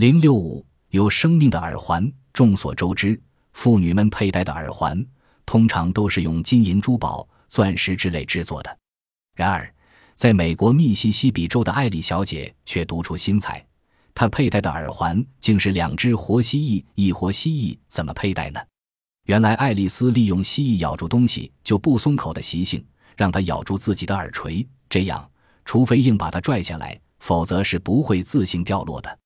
零六五有生命的耳环众所周知妇女们佩戴的耳环通常都是用金银珠宝钻石之类制作的。然而在美国密西西比州的艾丽小姐却独出心裁她佩戴的耳环竟是两只活蜥蜴一活蜥蜴怎么佩戴呢？原来爱丽丝利用蜥蜴咬住东西就不松口的习性让它咬住自己的耳垂这样除非硬把它拽下来否则是不会自行掉落的。